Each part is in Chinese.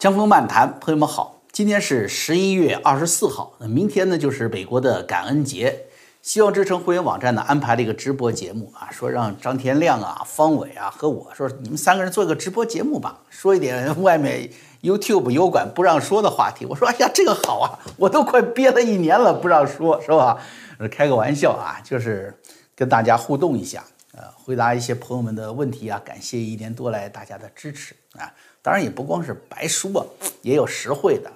江峰漫谈，朋友们好，今天是十一月二十四号，那明天呢就是美国的感恩节。希望之城会员网站呢安排了一个直播节目啊，说让张天亮啊、方伟啊和我说，你们三个人做一个直播节目吧，说一点外面 YouTube 油管 不让说的话题。我说，哎呀，这个好啊，我都快憋了一年了，不让说，是吧？开个玩笑啊，就是跟大家互动一下，呃，回答一些朋友们的问题啊，感谢一年多来大家的支持啊。当然也不光是白说，也有实惠的。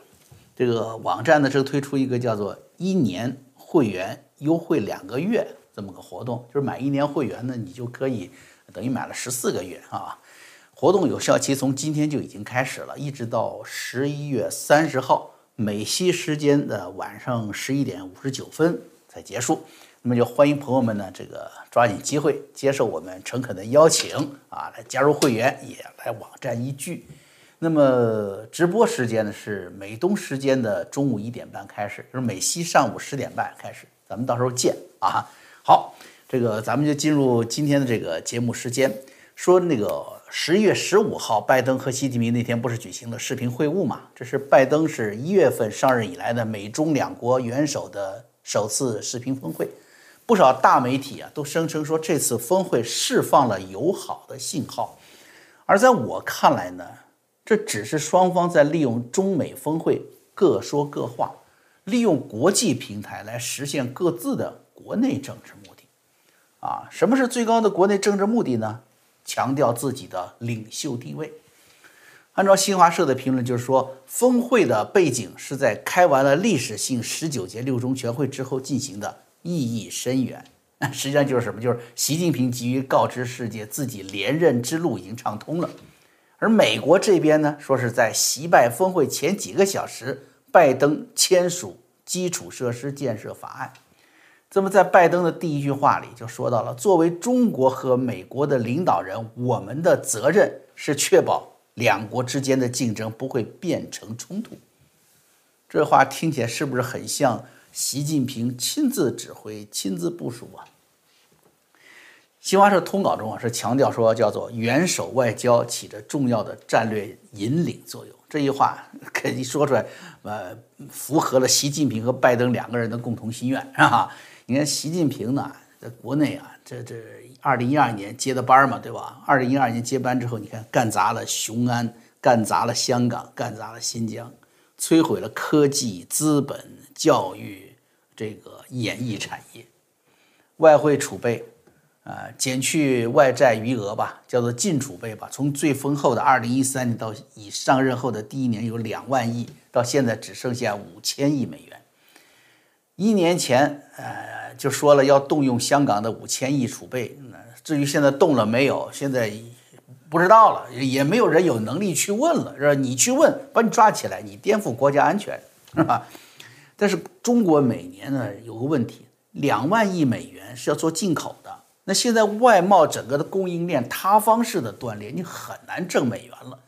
这个网站呢，正推出一个叫做一年会员优惠两个月这么个活动，就是买一年会员呢，你就可以等于买了十四个月啊。活动有效期从今天就已经开始了，一直到十一月三十号美西时间的晚上十一点五十九分才结束。那么就欢迎朋友们呢，这个抓紧机会接受我们诚恳的邀请啊，来加入会员，也来网站一聚。那么直播时间呢是美东时间的中午一点半开始，就是美西上午十点半开始，咱们到时候见啊。好，这个咱们就进入今天的这个节目时间，说那个十一月十五号，拜登和习近平那天不是举行了视频会晤嘛？这是拜登是一月份上任以来的美中两国元首的首次视频峰会。不少大媒体啊都声称说这次峰会释放了友好的信号，而在我看来呢，这只是双方在利用中美峰会各说各话，利用国际平台来实现各自的国内政治目的。啊，什么是最高的国内政治目的呢？强调自己的领袖地位。按照新华社的评论，就是说峰会的背景是在开完了历史性十九届六中全会之后进行的。意义深远，实际上就是什么？就是习近平急于告知世界自己连任之路已经畅通了。而美国这边呢，说是在习拜峰会前几个小时，拜登签署基础设施建设法案。这么在拜登的第一句话里就说到了，作为中国和美国的领导人，我们的责任是确保两国之间的竞争不会变成冲突。这话听起来是不是很像？习近平亲自指挥、亲自部署啊！新华社通稿中啊是强调说，叫做元首外交起着重要的战略引领作用。这句话肯定说出来，呃，符合了习近平和拜登两个人的共同心愿，是吧？你看习近平呢，在国内啊，这这二零一二年接的班嘛，对吧？二零一二年接班之后，你看干砸了雄安，干砸了香港，干砸了新疆，摧毁了科技、资本、教育。这个演艺产业，外汇储备，啊，减去外债余额吧，叫做净储备吧。从最丰厚的二零一三年到以上任后的第一年有两万亿，到现在只剩下五千亿美元。一年前，呃，就说了要动用香港的五千亿储备，那至于现在动了没有，现在不知道了，也没有人有能力去问了，是吧？你去问，把你抓起来，你颠覆国家安全，是吧？但是中国每年呢有个问题，两万亿美元是要做进口。那现在外贸整个的供应链塌方式的断裂，你很难挣美元了。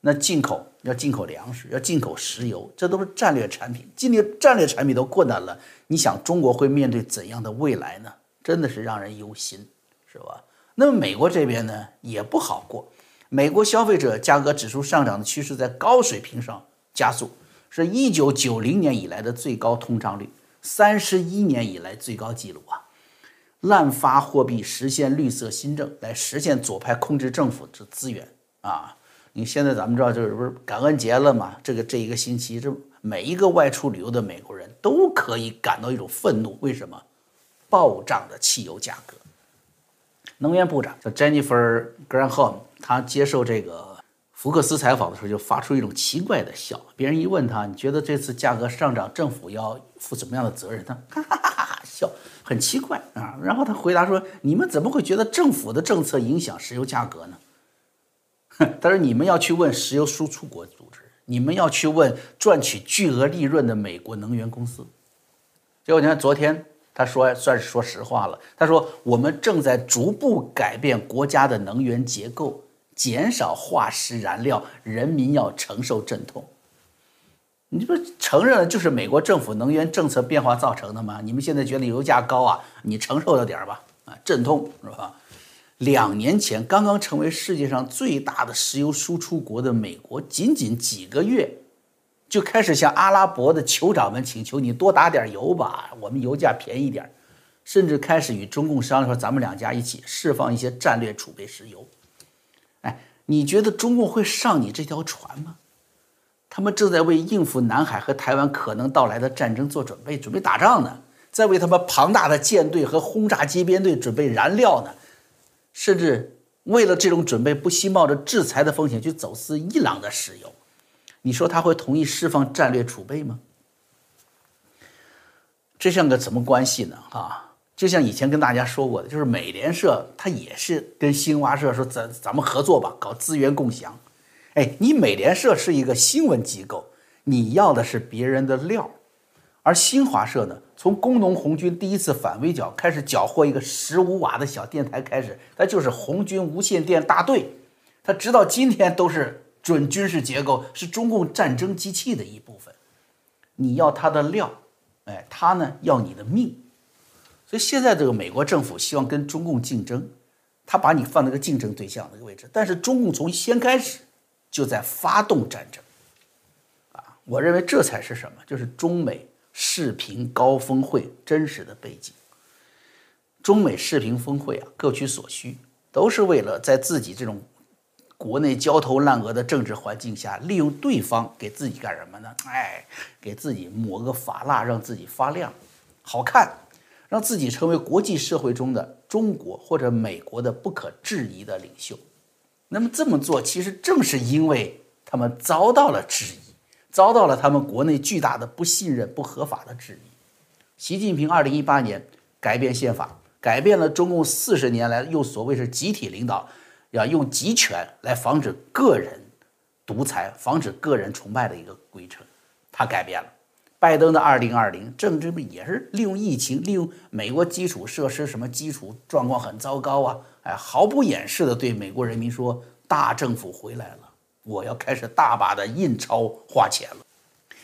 那进口要进口粮食，要进口石油，这都是战略产品。进略战略产品都困难了，你想中国会面对怎样的未来呢？真的是让人忧心，是吧？那么美国这边呢也不好过，美国消费者价格指数上涨的趋势在高水平上加速。是一九九零年以来的最高通胀率，三十一年以来最高纪录啊！滥发货币，实现绿色新政，来实现左派控制政府的资源啊！你现在咱们知道，就是不是感恩节了嘛？这个这一个星期，这每一个外出旅游的美国人都可以感到一种愤怒，为什么？暴涨的汽油价格。能源部长叫 Jennifer Granholm，他接受这个。福克斯采访的时候就发出一种奇怪的笑，别人一问他，你觉得这次价格上涨，政府要负什么样的责任？他哈哈哈哈笑，很奇怪啊。然后他回答说：“你们怎么会觉得政府的政策影响石油价格呢？” 他说：“你们要去问石油输出国组织，你们要去问赚取巨额利润的美国能源公司。”结果你看，昨天他说算是说实话了，他说：“我们正在逐步改变国家的能源结构。”减少化石燃料，人民要承受阵痛。你不承认了就是美国政府能源政策变化造成的吗？你们现在觉得油价高啊？你承受着点儿吧，啊，阵痛是吧？两年前刚刚成为世界上最大的石油输出国的美国，仅仅几个月，就开始向阿拉伯的酋长们请求：“你多打点油吧，我们油价便宜点甚至开始与中共商量说：“咱们两家一起释放一些战略储备石油。”哎，你觉得中共会上你这条船吗？他们正在为应付南海和台湾可能到来的战争做准备，准备打仗呢，在为他们庞大的舰队和轰炸机编队准备燃料呢。甚至为了这种准备，不惜冒着制裁的风险去走私伊朗的石油，你说他会同意释放战略储备吗？这像个什么关系呢？啊，就像以前跟大家说过的，就是美联社他也是跟新华社说咱咱们合作吧，搞资源共享。哎，你美联社是一个新闻机构，你要的是别人的料。而新华社呢，从工农红军第一次反围剿开始缴获一个十五瓦的小电台开始，它就是红军无线电大队，它直到今天都是准军事结构，是中共战争机器的一部分。你要它的料，哎，他呢要你的命。所以现在这个美国政府希望跟中共竞争，他把你放在个竞争对象那个位置，但是中共从先开始就在发动战争。啊，我认为这才是什么？就是中美。视频高峰会真实的背景，中美视频峰会啊，各取所需，都是为了在自己这种国内焦头烂额的政治环境下，利用对方给自己干什么呢？哎，给自己抹个发蜡，让自己发亮，好看，让自己成为国际社会中的中国或者美国的不可质疑的领袖。那么这么做，其实正是因为他们遭到了质疑。遭到了他们国内巨大的不信任、不合法的质疑。习近平二零一八年改变宪法，改变了中共四十年来用所谓是集体领导，要用集权来防止个人独裁、防止个人崇拜的一个规程，他改变了。拜登的二零二零政治不也是利用疫情，利用美国基础设施什么基础状况很糟糕啊，哎，毫不掩饰的对美国人民说：“大政府回来了。”我要开始大把的印钞花钱了，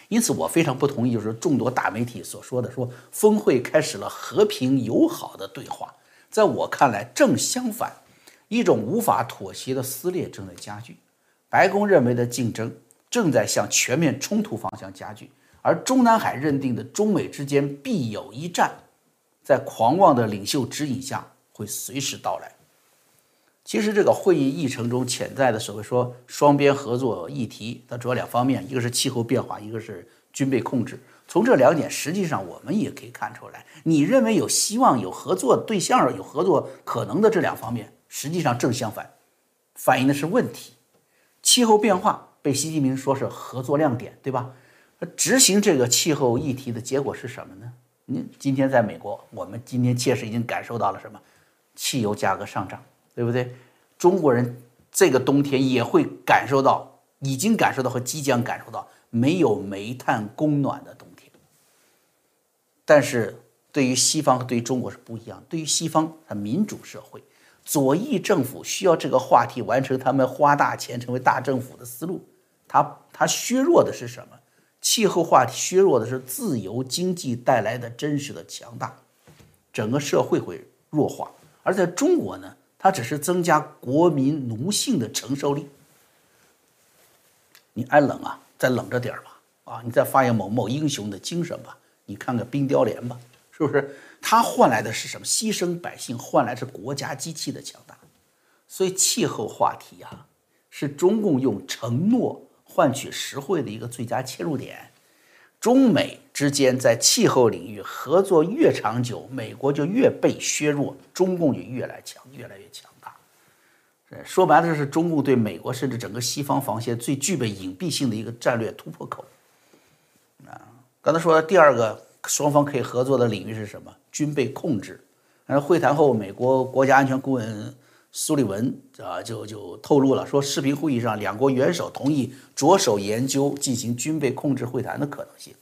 因此我非常不同意，就是众多大媒体所说的，说峰会开始了和平友好的对话。在我看来，正相反，一种无法妥协的撕裂正在加剧。白宫认为的竞争正在向全面冲突方向加剧，而中南海认定的中美之间必有一战，在狂妄的领袖指引下会随时到来。其实这个会议议程中潜在的所谓说双边合作议题，它主要两方面，一个是气候变化，一个是军备控制。从这两点，实际上我们也可以看出来，你认为有希望、有合作对象、有合作可能的这两方面，实际上正相反，反映的是问题。气候变化被习近平说是合作亮点，对吧？执行这个气候议题的结果是什么呢？你今天在美国，我们今天切实已经感受到了什么？汽油价格上涨。对不对？中国人这个冬天也会感受到，已经感受到和即将感受到没有煤炭供暖的冬天。但是对于西方和对于中国是不一样。对于西方，它民主社会，左翼政府需要这个话题完成他们花大钱成为大政府的思路。它它削弱的是什么？气候话题削弱的是自由经济带来的真实的强大，整个社会会弱化。而在中国呢？它只是增加国民奴性的承受力。你爱冷啊，再冷着点儿吧，啊，你再发扬某某英雄的精神吧。你看看冰雕连吧，是不是？它换来的是什么？牺牲百姓，换来是国家机器的强大。所以气候话题啊，是中共用承诺换取实惠的一个最佳切入点。中美之间在气候领域合作越长久，美国就越被削弱，中共就越来强，越来越强大。说白了，这是中共对美国甚至整个西方防线最具备隐蔽性的一个战略突破口。啊，刚才说的第二个双方可以合作的领域是什么？军备控制。而会谈后，美国国家安全顾问。苏利文啊，就就透露了，说视频会议上，两国元首同意着手研究进行军备控制会谈的可能性。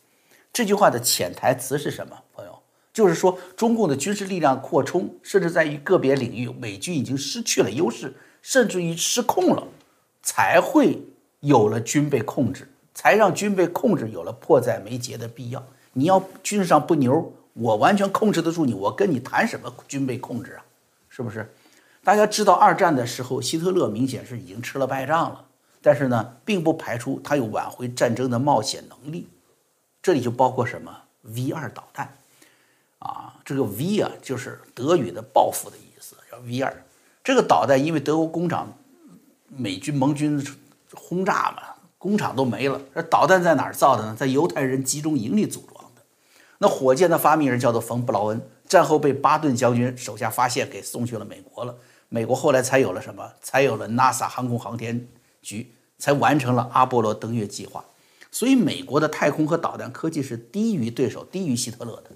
这句话的潜台词是什么？朋友，就是说中共的军事力量扩充，甚至在于个别领域，美军已经失去了优势，甚至于失控了，才会有了军备控制，才让军备控制有了迫在眉睫的必要。你要军事上不牛，我完全控制得住你，我跟你谈什么军备控制啊？是不是？大家知道二战的时候，希特勒明显是已经吃了败仗了，但是呢，并不排除他有挽回战争的冒险能力。这里就包括什么 V 二导弹啊，这个 V 啊就是德语的报复的意思，叫 V 二。这个导弹因为德国工厂、美军盟军轰炸嘛，工厂都没了。这导弹在哪儿造的呢？在犹太人集中营里组装的。那火箭的发明人叫做冯布劳恩，战后被巴顿将军手下发现，给送去了美国了。美国后来才有了什么？才有了 NASA 航空航天局，才完成了阿波罗登月计划。所以，美国的太空和导弹科技是低于对手、低于希特勒的。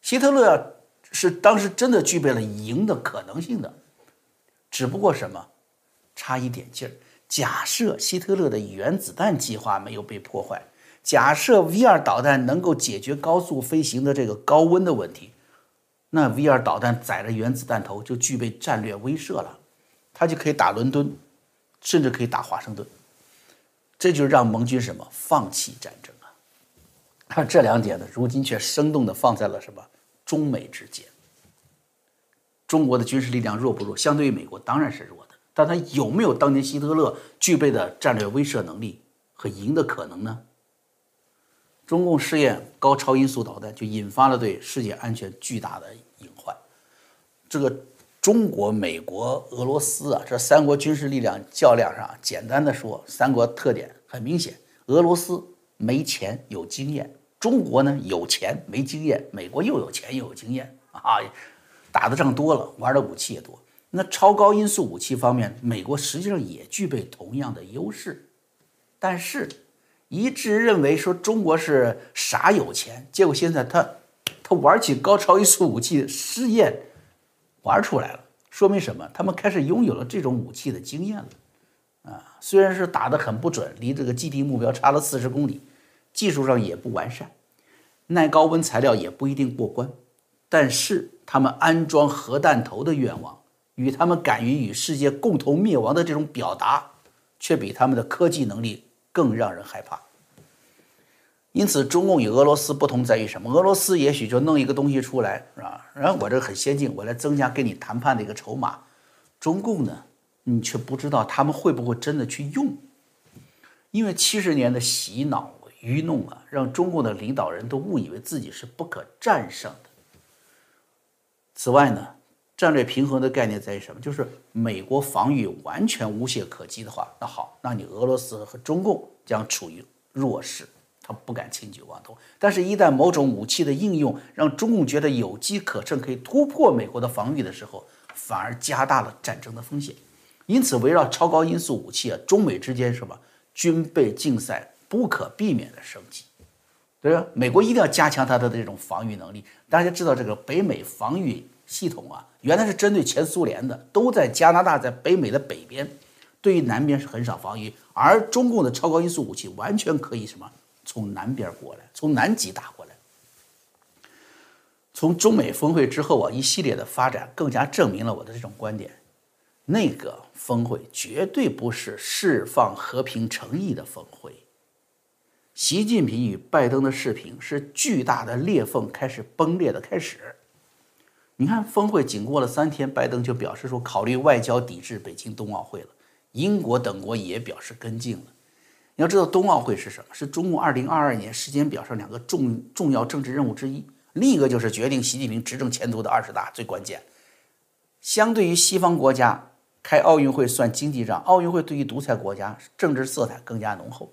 希特勒是当时真的具备了赢的可能性的，只不过什么，差一点劲儿。假设希特勒的原子弹计划没有被破坏，假设 V 二导弹能够解决高速飞行的这个高温的问题。那 V 二导弹载着原子弹头就具备战略威慑了，它就可以打伦敦，甚至可以打华盛顿。这就让盟军什么放弃战争啊？而 这两点呢，如今却生动地放在了什么中美之间。中国的军事力量弱不弱？相对于美国当然是弱的，但它有没有当年希特勒具备的战略威慑能力和赢的可能呢？中共试验高超音速导弹，就引发了对世界安全巨大的隐患。这个中国、美国、俄罗斯啊，这三国军事力量较量上，简单的说，三国特点很明显：俄罗斯没钱有经验，中国呢有钱没经验，美国又有钱又有经验啊，打的仗多了，玩的武器也多。那超高音速武器方面，美国实际上也具备同样的优势，但是。一致认为说中国是傻有钱，结果现在他他玩起高超音速武器试验，玩出来了，说明什么？他们开始拥有了这种武器的经验了，啊，虽然是打得很不准，离这个基地目标差了四十公里，技术上也不完善，耐高温材料也不一定过关，但是他们安装核弹头的愿望与他们敢于与世界共同灭亡的这种表达，却比他们的科技能力。更让人害怕。因此，中共与俄罗斯不同在于什么？俄罗斯也许就弄一个东西出来，是吧？然后我这很先进，我来增加跟你谈判的一个筹码。中共呢，你却不知道他们会不会真的去用，因为七十年的洗脑愚弄啊，让中共的领导人都误以为自己是不可战胜的。此外呢？战略平衡的概念在于什么？就是美国防御完全无懈可击的话，那好，那你俄罗斯和中共将处于弱势，他不敢轻举妄动。但是，一旦某种武器的应用让中共觉得有机可乘，可以突破美国的防御的时候，反而加大了战争的风险。因此，围绕超高音速武器啊，中美之间什么军备竞赛不可避免的升级，对吧？美国一定要加强它的这种防御能力。大家知道这个北美防御。系统啊，原来是针对前苏联的，都在加拿大，在北美的北边，对于南边是很少防御。而中共的超高音速武器完全可以什么从南边过来，从南极打过来。从中美峰会之后啊，一系列的发展更加证明了我的这种观点：那个峰会绝对不是释放和平诚意的峰会。习近平与拜登的视频是巨大的裂缝开始崩裂的开始。你看，峰会仅过了三天，拜登就表示说考虑外交抵制北京冬奥会了。英国等国也表示跟进了。你要知道，冬奥会是什么？是中共2022年时间表上两个重重要政治任务之一。另一个就是决定习近平执政前途的二十大最关键。相对于西方国家开奥运会算经济账，奥运会对于独裁国家政治色彩更加浓厚。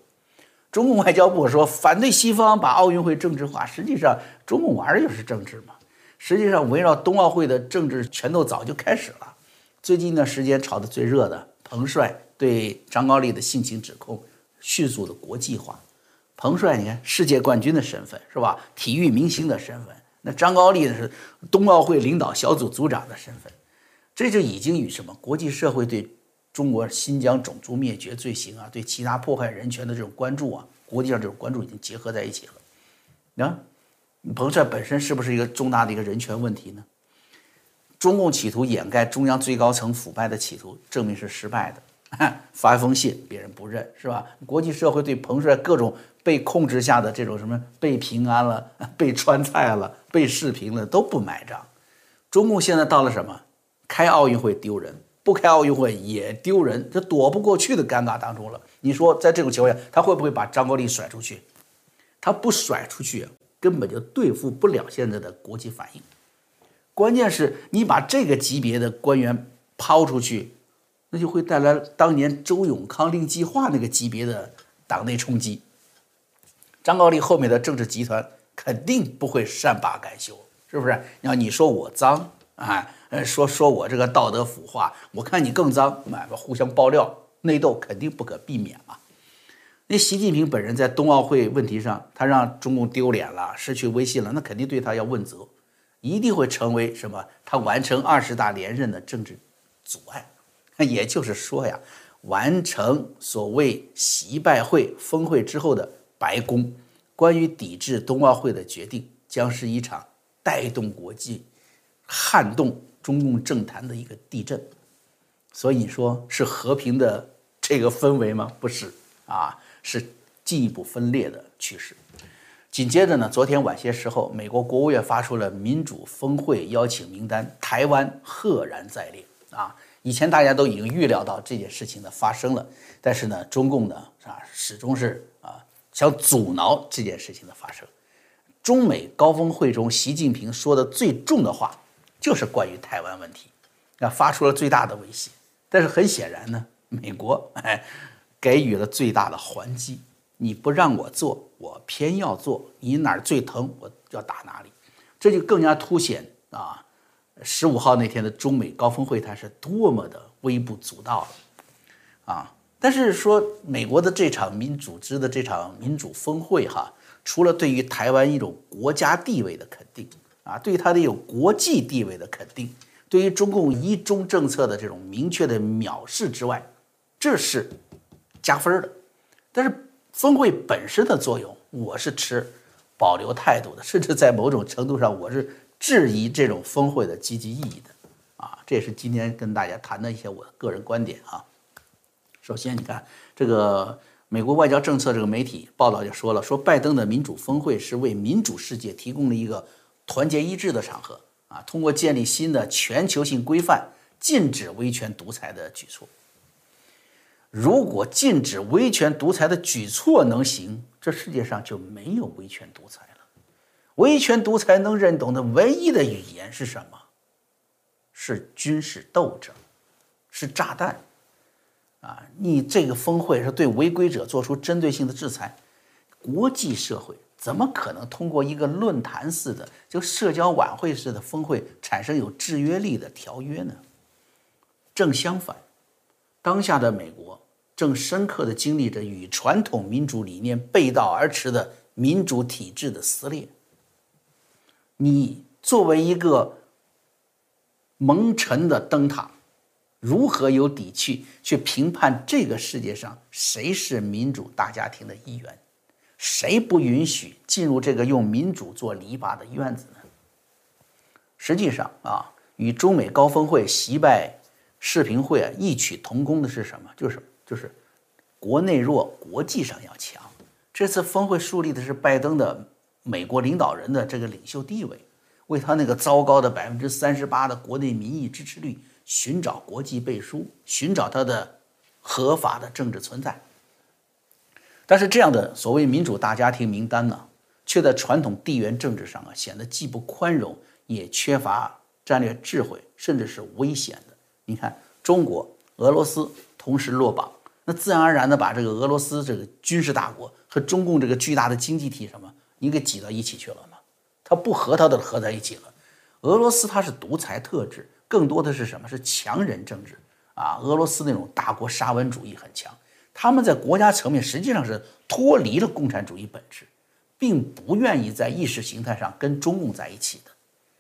中共外交部说反对西方把奥运会政治化，实际上中共玩的就是政治嘛。实际上，围绕冬奥会的政治拳头早就开始了。最近一段时间炒得最热的彭帅对张高丽的性侵指控，迅速的国际化。彭帅，你看世界冠军的身份是吧？体育明星的身份。那张高丽呢是冬奥会领导小组组长的身份。这就已经与什么国际社会对中国新疆种族灭绝罪行啊，对其他迫害人权的这种关注啊，国际上这种关注已经结合在一起了。你看。彭帅本身是不是一个重大的一个人权问题呢？中共企图掩盖中央最高层腐败的企图，证明是失败的。发一封信，别人不认，是吧？国际社会对彭帅各种被控制下的这种什么被平安了、被川菜了、被视频了都不买账。中共现在到了什么？开奥运会丢人，不开奥运会也丢人，这躲不过去的尴尬当中了。你说在这种情况下，他会不会把张高丽甩出去？他不甩出去，根本就对付不了现在的国际反应。关键是你把这个级别的官员抛出去，那就会带来当年周永康令计划那个级别的党内冲击。张高丽后面的政治集团肯定不会善罢甘休，是不是？要你说我脏啊，呃，说说我这个道德腐化，我看你更脏，买吧，互相爆料，内斗肯定不可避免嘛。那习近平本人在冬奥会问题上，他让中共丢脸了，失去威信了，那肯定对他要问责，一定会成为什么？他完成二十大连任的政治阻碍。也就是说呀，完成所谓习拜会峰会之后的。白宫关于抵制冬奥会的决定，将是一场带动国际、撼动中共政坛的一个地震。所以你说是和平的这个氛围吗？不是啊，是进一步分裂的趋势。紧接着呢，昨天晚些时候，美国国务院发出了民主峰会邀请名单，台湾赫然在列啊。以前大家都已经预料到这件事情的发生了，但是呢，中共呢啊，始终是啊。想阻挠这件事情的发生。中美高峰会中，习近平说的最重的话就是关于台湾问题，啊，发出了最大的威胁。但是很显然呢，美国哎给予了最大的还击。你不让我做，我偏要做。你哪儿最疼，我要打哪里。这就更加凸显啊，十五号那天的中美高峰会谈是多么的微不足道了，啊。但是说美国的这场民主织的这场民主峰会哈，除了对于台湾一种国家地位的肯定啊，对于它的有国际地位的肯定，对于中共一中政策的这种明确的藐视之外，这是加分的。但是峰会本身的作用，我是持保留态度的，甚至在某种程度上，我是质疑这种峰会的积极意义的啊。这也是今天跟大家谈的一些我的个人观点啊。首先，你看这个美国外交政策这个媒体报道就说了，说拜登的民主峰会是为民主世界提供了一个团结一致的场合啊，通过建立新的全球性规范，禁止威权独裁的举措。如果禁止威权独裁的举措能行，这世界上就没有威权独裁了。威权独裁能认懂的唯一的语言是什么？是军事斗争，是炸弹。啊，你这个峰会是对违规者做出针对性的制裁，国际社会怎么可能通过一个论坛似的、就社交晚会似的峰会产生有制约力的条约呢？正相反，当下的美国正深刻地经历着与传统民主理念背道而驰的民主体制的撕裂。你作为一个蒙尘的灯塔。如何有底气去评判这个世界上谁是民主大家庭的一员？谁不允许进入这个用民主做篱笆的院子呢？实际上啊，与中美高峰会习拜视频会啊异曲同工的是什么？就是就是国内弱，国际上要强。这次峰会树立的是拜登的美国领导人的这个领袖地位，为他那个糟糕的百分之三十八的国内民意支持率。寻找国际背书，寻找他的合法的政治存在。但是这样的所谓民主大家庭名单呢，却在传统地缘政治上啊显得既不宽容，也缺乏战略智慧，甚至是危险的。你看，中国、俄罗斯同时落榜，那自然而然的把这个俄罗斯这个军事大国和中共这个巨大的经济体什么，你给挤到一起去了吗？他不和他都合在一起了。俄罗斯它是独裁特质。更多的是什么？是强人政治啊！俄罗斯那种大国沙文主义很强，他们在国家层面实际上是脱离了共产主义本质，并不愿意在意识形态上跟中共在一起的。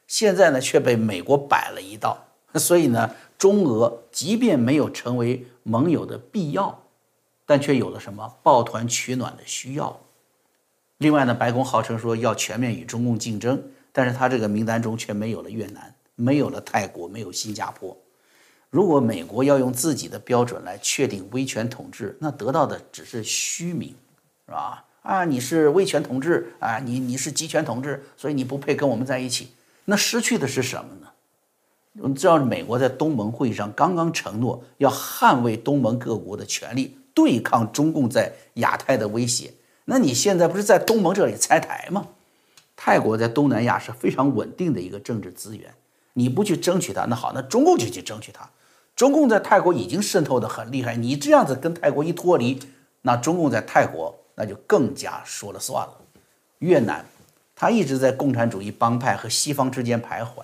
现在呢，却被美国摆了一道，所以呢，中俄即便没有成为盟友的必要，但却有了什么抱团取暖的需要。另外呢，白宫号称说要全面与中共竞争，但是他这个名单中却没有了越南。没有了泰国，没有新加坡。如果美国要用自己的标准来确定威权统治，那得到的只是虚名，是吧？啊，你是威权统治啊，你你是集权统治，所以你不配跟我们在一起。那失去的是什么呢？我们知道，美国在东盟会议上刚刚承诺要捍卫东盟各国的权利，对抗中共在亚太的威胁。那你现在不是在东盟这里拆台吗？泰国在东南亚是非常稳定的一个政治资源，你不去争取它，那好，那中共就去争取它。中共在泰国已经渗透的很厉害，你这样子跟泰国一脱离，那中共在泰国那就更加说了算了。越南，他一直在共产主义帮派和西方之间徘徊。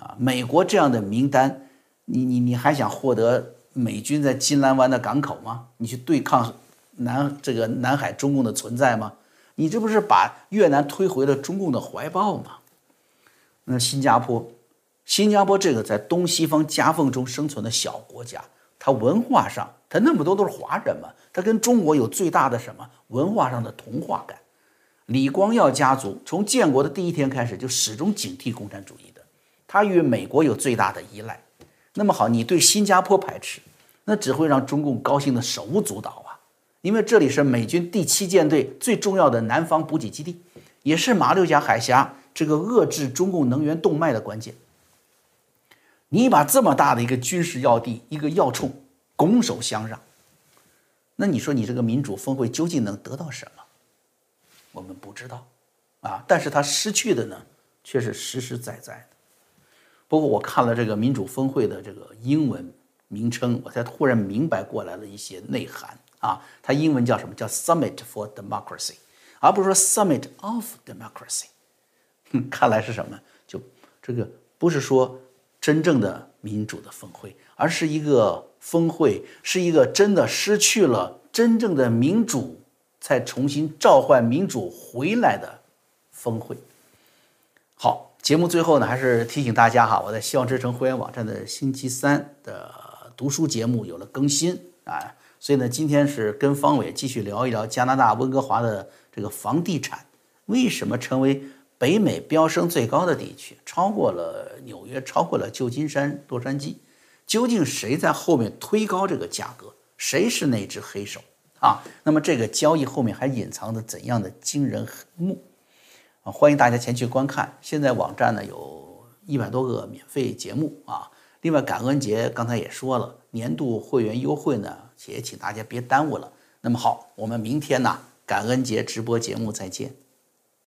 啊，美国这样的名单，你你你还想获得美军在金兰湾的港口吗？你去对抗南这个南海中共的存在吗？你这不是把越南推回了中共的怀抱吗？那新加坡，新加坡这个在东西方夹缝中生存的小国家，它文化上，它那么多都是华人嘛，它跟中国有最大的什么文化上的同化感？李光耀家族从建国的第一天开始就始终警惕共产主义。它与美国有最大的依赖，那么好，你对新加坡排斥，那只会让中共高兴的手舞足蹈啊！因为这里是美军第七舰队最重要的南方补给基地，也是马六甲海峡这个遏制中共能源动脉的关键。你把这么大的一个军事要地、一个要冲拱手相让，那你说你这个民主峰会究竟能得到什么？我们不知道啊，但是他失去的呢，却是实实在在的。不过我看了这个民主峰会的这个英文名称，我才突然明白过来了一些内涵啊。它英文叫什么？叫 Summit for Democracy，而不是说 Summit of Democracy。看来是什么？就这个不是说真正的民主的峰会，而是一个峰会，是一个真的失去了真正的民主，才重新召唤民主回来的峰会。好。节目最后呢，还是提醒大家哈，我在希望之城会员网站的星期三的读书节目有了更新啊，所以呢，今天是跟方伟继续聊一聊加拿大温哥华的这个房地产为什么成为北美飙升最高的地区，超过了纽约，超过了旧金山、洛杉矶，究竟谁在后面推高这个价格？谁是那只黑手啊？那么这个交易后面还隐藏着怎样的惊人黑幕？啊，欢迎大家前去观看。现在网站呢有一百多个免费节目啊。另外，感恩节刚才也说了，年度会员优惠呢，也请大家别耽误了。那么好，我们明天呢感恩节直播节目再见。